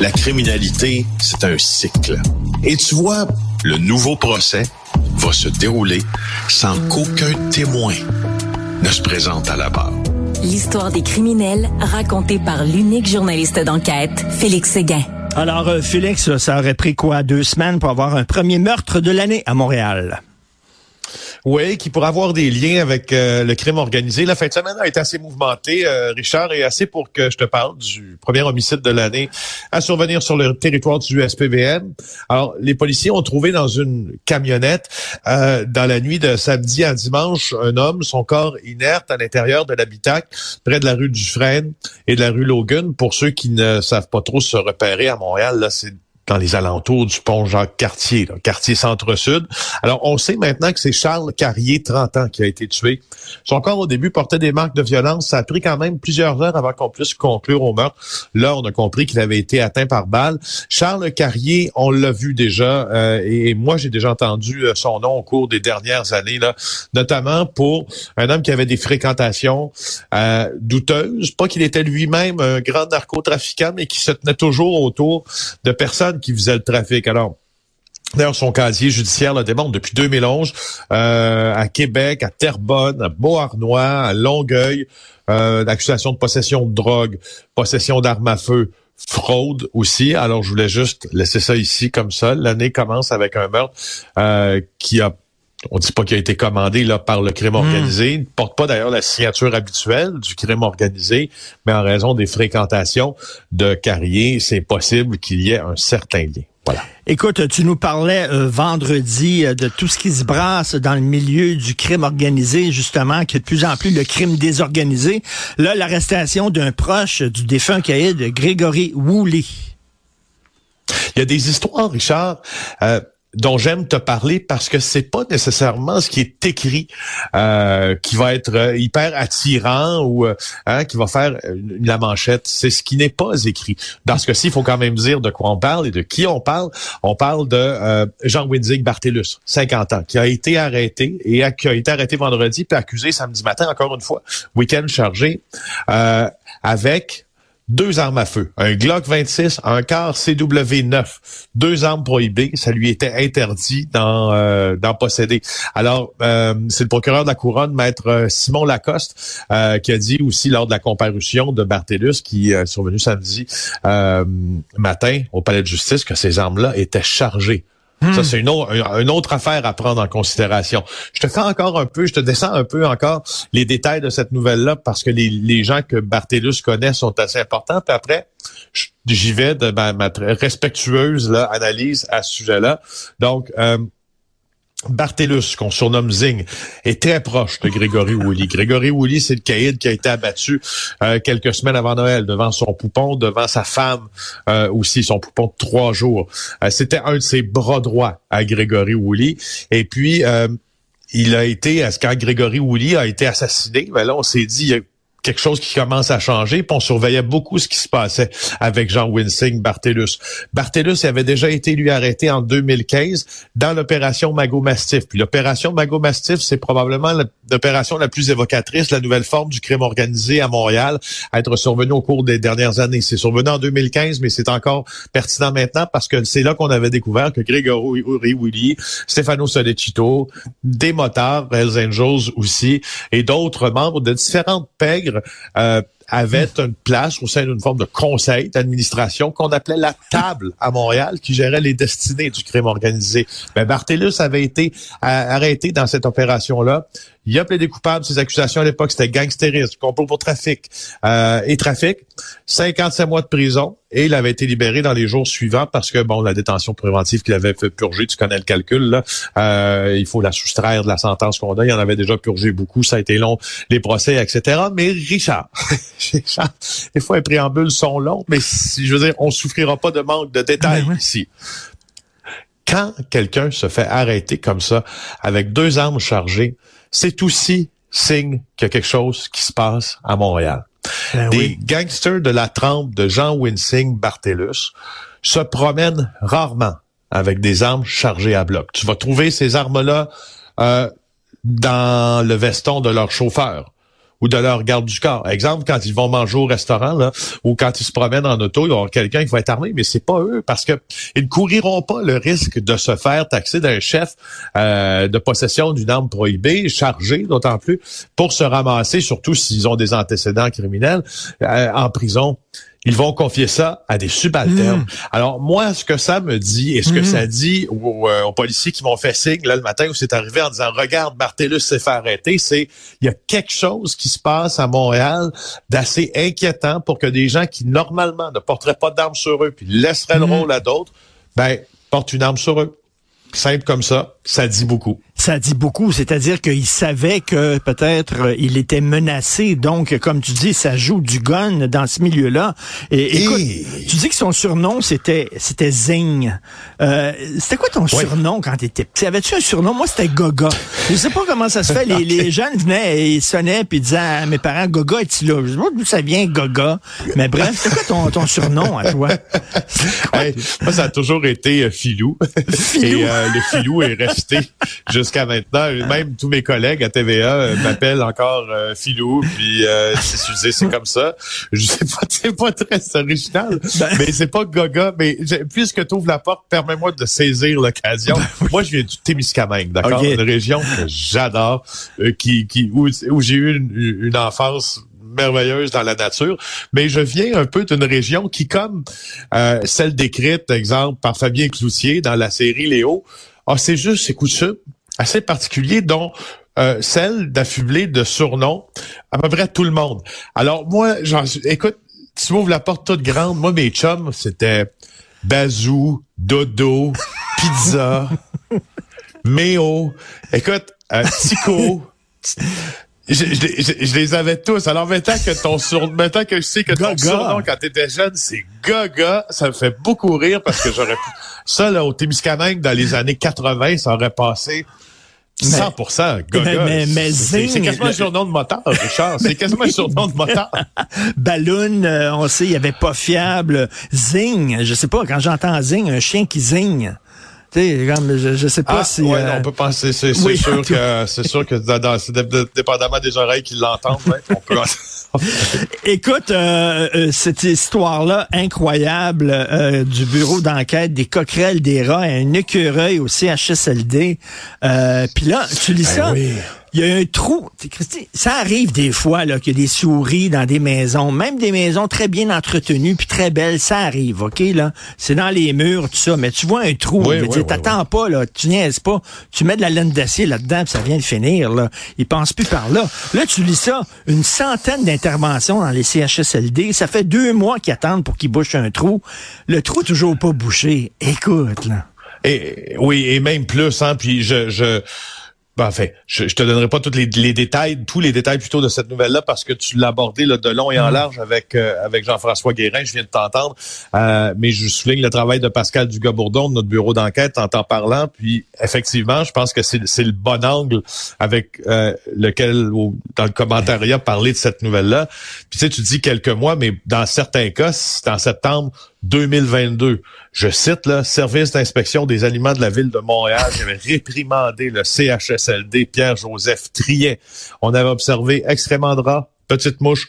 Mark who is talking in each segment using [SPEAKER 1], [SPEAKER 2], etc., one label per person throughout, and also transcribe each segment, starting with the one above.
[SPEAKER 1] La criminalité, c'est un cycle. Et tu vois, le nouveau procès va se dérouler sans qu'aucun témoin ne se présente à la barre.
[SPEAKER 2] L'histoire des criminels racontée par l'unique journaliste d'enquête, Félix Séguin.
[SPEAKER 3] Alors, euh, Félix, ça aurait pris quoi, deux semaines pour avoir un premier meurtre de l'année à Montréal?
[SPEAKER 4] Oui, qui pourrait avoir des liens avec euh, le crime organisé. La fin de semaine a été assez mouvementée, euh, Richard, et assez pour que je te parle du premier homicide de l'année à survenir sur le territoire du SPVM. Alors, les policiers ont trouvé dans une camionnette, euh, dans la nuit de samedi à dimanche, un homme, son corps inerte à l'intérieur de l'habitacle, près de la rue Dufresne et de la rue Logan. Pour ceux qui ne savent pas trop se repérer à Montréal, là, c'est dans les alentours du pont Jacques-Cartier, quartier centre-sud. Alors, on sait maintenant que c'est Charles Carrier, 30 ans, qui a été tué. Son corps, au début, portait des marques de violence. Ça a pris quand même plusieurs heures avant qu'on puisse conclure au meurtre. Là, on a compris qu'il avait été atteint par balle. Charles Carrier, on l'a vu déjà, euh, et moi, j'ai déjà entendu euh, son nom au cours des dernières années, là, notamment pour un homme qui avait des fréquentations euh, douteuses. Pas qu'il était lui-même un grand narcotrafiquant, mais qui se tenait toujours autour de personnes qui faisait le trafic. Alors, D'ailleurs, son casier judiciaire le démontre depuis 2011 euh, à Québec, à Terrebonne, à Beauharnois, à Longueuil, euh, d'accusation de possession de drogue, possession d'armes à feu, fraude aussi. Alors, je voulais juste laisser ça ici comme ça. L'année commence avec un meurtre euh, qui a on dit pas qu'il a été commandé là par le crime organisé. Il ne porte pas d'ailleurs la signature habituelle du crime organisé, mais en raison des fréquentations de Carrier, c'est possible qu'il y ait un certain lien. Voilà.
[SPEAKER 3] Écoute, tu nous parlais euh, vendredi euh, de tout ce qui se brasse dans le milieu du crime organisé, justement, qui est de plus en plus le crime désorganisé. Là, l'arrestation d'un proche du défunt caïd, Grégory Woolley.
[SPEAKER 4] Il y a des histoires, Richard. Euh, dont j'aime te parler parce que c'est pas nécessairement ce qui est écrit euh, qui va être euh, hyper attirant ou euh, hein, qui va faire la manchette. C'est ce qui n'est pas écrit. Dans ce cas-ci, il faut quand même dire de quoi on parle et de qui on parle. On parle de Jean Winzig Bartellus, 50 ans, qui a été arrêté et qui a été arrêté vendredi puis accusé samedi matin, encore une fois, week-end chargé, avec deux armes à feu, un Glock 26, un car CW9, deux armes prohibées, ça lui était interdit d'en euh, posséder. Alors, euh, c'est le procureur de la couronne, maître euh, Simon Lacoste, qui a dit aussi lors de la comparution de Bartellus, qui est survenu samedi matin au palais de justice, que ces armes-là étaient chargées ça, hmm. c'est une, une, autre affaire à prendre en considération. Je te fais encore un peu, je te descends un peu encore les détails de cette nouvelle-là parce que les, gens que Bartellus connaît sont assez importants. Puis après, j'y vais de ma, ma respectueuse là, analyse à ce sujet-là. Donc, euh, Bartellus, qu'on surnomme Zing, est très proche de Grégory Woolley. Grégory Woolley, c'est le caïd qui a été abattu euh, quelques semaines avant Noël devant son poupon, devant sa femme euh, aussi, son poupon de trois jours. Euh, c'était un de ses bras droits à Grégory Woolley. Et puis, il a été, quand Grégory Woolley a été assassiné, ben là, on s'est dit, quelque chose qui commence à changer, puis on surveillait beaucoup ce qui se passait avec Jean Winsing Bartellus. Bartellus avait déjà été lui arrêté en 2015 dans l'opération Mago Mastiff. Puis l'opération Mago Mastiff, c'est probablement l'opération la plus évocatrice, la nouvelle forme du crime organisé à Montréal, à être survenue au cours des dernières années. C'est survenu en 2015, mais c'est encore pertinent maintenant parce que c'est là qu'on avait découvert que Grégory Willy, Stefano Solecito, des motards, Hells Angels aussi, et d'autres membres de différentes pègres euh, avait une place au sein d'une forme de conseil d'administration qu'on appelait la table à Montréal qui gérait les destinées du crime organisé. Mais Bartellus avait été arrêté dans cette opération-là. Il a plaidé coupable. Ses accusations à l'époque, c'était gangstérisme, complot pour trafic euh, et trafic. 57 mois de prison et il avait été libéré dans les jours suivants parce que, bon, la détention préventive qu'il avait fait purger, tu connais le calcul, là, euh, il faut la soustraire de la sentence qu'on a. Il en avait déjà purgé beaucoup. Ça a été long, les procès, etc. Mais Richard, Richard des fois, les préambules sont longs, mais je veux dire, on souffrira pas de manque de détails ben ici quand quelqu'un se fait arrêter comme ça avec deux armes chargées, c'est aussi signe qu'il y a quelque chose qui se passe à Montréal. Ben Des gangsters de la trempe de Jean Winsing Bartellus se promènent rarement avec des armes chargées à bloc. Tu vas trouver ces armes-là euh, dans le veston de leur chauffeur ou de leur garde du corps. Exemple, quand ils vont manger au restaurant là, ou quand ils se promènent en auto, il y aura quelqu'un qui va être armé, mais c'est pas eux parce que ils ne couriront pas le risque de se faire taxer d'un chef euh, de possession d'une arme prohibée, chargée d'autant plus, pour se ramasser, surtout s'ils ont des antécédents criminels, euh, en prison ils vont confier ça à des subalternes. Hmm. Alors moi, ce que ça me dit et ce que hmm. ça dit euh, aux, policiers qui m'ont fait signe là le matin où c'est arrivé en disant regarde Bartellus s'est fait arrêter, c'est il y a quelque chose qui se passe à Montréal d'assez inquiétant pour que des gens qui normalement ne porteraient pas d'armes sur eux puis laisseraient le hmm. rôle à d'autres, ben portent une arme sur eux. Simple comme ça, ça dit beaucoup.
[SPEAKER 3] Ça dit beaucoup, c'est-à-dire qu'il savait que peut-être euh, il était menacé. Donc, comme tu dis, ça joue du gun dans ce milieu-là. Et, écoute, tu dis que son surnom c'était c'était Zing. Euh, c'était quoi ton surnom quand t'étais petit? Avais-tu un surnom? Moi, c'était Goga. Je sais pas comment ça se fait. Les, les jeunes venaient et ils sonnaient puis disaient à mes parents Goga est-il là? Je sais pas d'où ça vient Goga. Mais bref, c'était quoi ton, ton surnom à toi?
[SPEAKER 4] Moi, ça a toujours été euh, Filou. Filou. Et le Filou est resté jusqu'à maintenant. Même tous mes collègues à TVA euh, m'appellent encore euh, Filou, puis euh, c'est comme ça. Je sais pas, c'est pas très original, ben. mais c'est pas Gaga. Mais puisque tu ouvres la porte, permets-moi de saisir l'occasion. Ben Moi, je viens du Témiscamingue, d'accord, une région que j'adore, euh, qui, qui où, j'ai eu une, une enfance merveilleuse dans la nature, mais je viens un peu d'une région qui, comme euh, celle décrite, exemple, par Fabien Cloutier dans la série Léo, ah, c'est juste, c'est coutumes assez particulier, dont euh, celle d'affubler de surnoms à peu près tout le monde. Alors moi, écoute, tu m'ouvres la porte toute grande. Moi, mes chums, c'était Bazou, Dodo, Pizza, Méo, écoute, euh, Tico. Je, je, les avais tous. Alors maintenant que ton surnom, maintenant que je sais que ton surnom quand t'étais jeune, c'est Gaga, ça me fait beaucoup rire parce que j'aurais pu. Ça, là, au Témiscamingue, dans les années 80, ça aurait passé 100% Gaga.
[SPEAKER 3] Mais, mais,
[SPEAKER 4] c'est quasiment un surnom de moteur, Richard. C'est quasiment un surnom de moteur.
[SPEAKER 3] Balloon, euh, on sait, il y avait pas fiable. Zing, je sais pas, quand j'entends zing, un chien qui zigne je, je sais pas ah, si.
[SPEAKER 4] Ouais, euh, on peut penser, c'est sûr que c'est sûr que dans, dépendamment des oreilles qui l'entendent, on peut.
[SPEAKER 3] Écoute, euh, euh, cette histoire-là incroyable du bureau d'enquête des coquerelles des rats et un écureuil au CHSLD. Puis là, tu lis ben ça il y a un trou. Ça arrive des fois là qu'il y a des souris dans des maisons, même des maisons très bien entretenues puis très belles, ça arrive, ok là? C'est dans les murs tout ça, mais tu vois un trou. Oui, oui, t'attends pas là, tu niaises pas, tu mets de la laine d'acier là-dedans, puis ça vient de finir là. Ils pensent plus par là. Là tu lis ça, une centaine d'interventions dans les CHSLD, ça fait deux mois qu'ils attendent pour qu'ils bouchent un trou. Le trou toujours pas bouché. Écoute là.
[SPEAKER 4] Et oui, et même plus, hein. Puis je, je ben, enfin, je, je te donnerai pas tous les, détails, tous les détails plutôt de cette nouvelle-là parce que tu l'as abordé là, de long et en mm. large avec euh, avec Jean-François Guérin. Je viens de t'entendre, euh, mais je souligne le travail de Pascal Dugas-Bourdon de notre bureau d'enquête en t'en parlant. Puis effectivement, je pense que c'est le bon angle avec euh, lequel dans le commentariat parler de cette nouvelle-là. Puis tu sais, tu dis quelques mois, mais dans certains cas, c'est en septembre 2022. Je cite le Service d'inspection des aliments de la ville de Montréal qui avait réprimandé le CHSLD Pierre-Joseph Triet. On avait observé extrêmement de rats, petites mouches.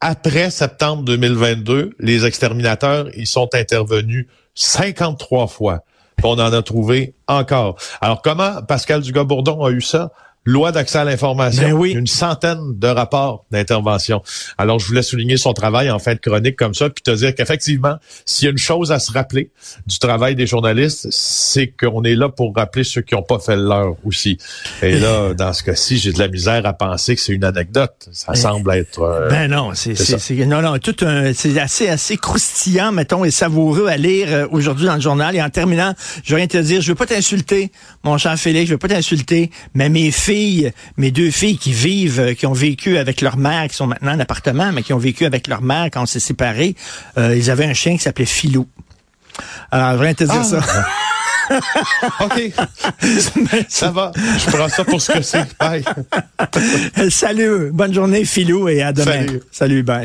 [SPEAKER 4] Après septembre 2022, les exterminateurs, ils sont intervenus 53 fois. On en a trouvé encore. Alors, comment Pascal Dugas-Bourdon a eu ça? Loi d'accès à l'information.
[SPEAKER 3] Ben oui.
[SPEAKER 4] Une centaine de rapports d'intervention. Alors, je voulais souligner son travail en fin de chronique comme ça, puis te dire qu'effectivement, s'il y a une chose à se rappeler du travail des journalistes, c'est qu'on est là pour rappeler ceux qui n'ont pas fait leur aussi. Et là, dans ce cas-ci, j'ai de la misère à penser que c'est une anecdote. Ça semble être... euh,
[SPEAKER 3] Ben non, c'est- non non tout un c'est assez assez croustillant mettons et savoureux à lire euh, aujourd'hui dans le journal et en terminant, je veux rien te dire, je veux pas t'insulter mon cher Félix, je veux pas t'insulter, mais mes filles, mes deux filles qui vivent euh, qui ont vécu avec leur mère qui sont maintenant en appartement mais qui ont vécu avec leur mère quand on s'est séparés, euh, ils avaient un chien qui s'appelait Philou. Alors, je rien te dire
[SPEAKER 4] Ah.
[SPEAKER 3] ça.
[SPEAKER 4] OK. ça va. Je prends ça pour ce que c'est. Bye.
[SPEAKER 3] Salut, bonne journée Philou et à demain.
[SPEAKER 4] Salut.
[SPEAKER 3] Salut, bye.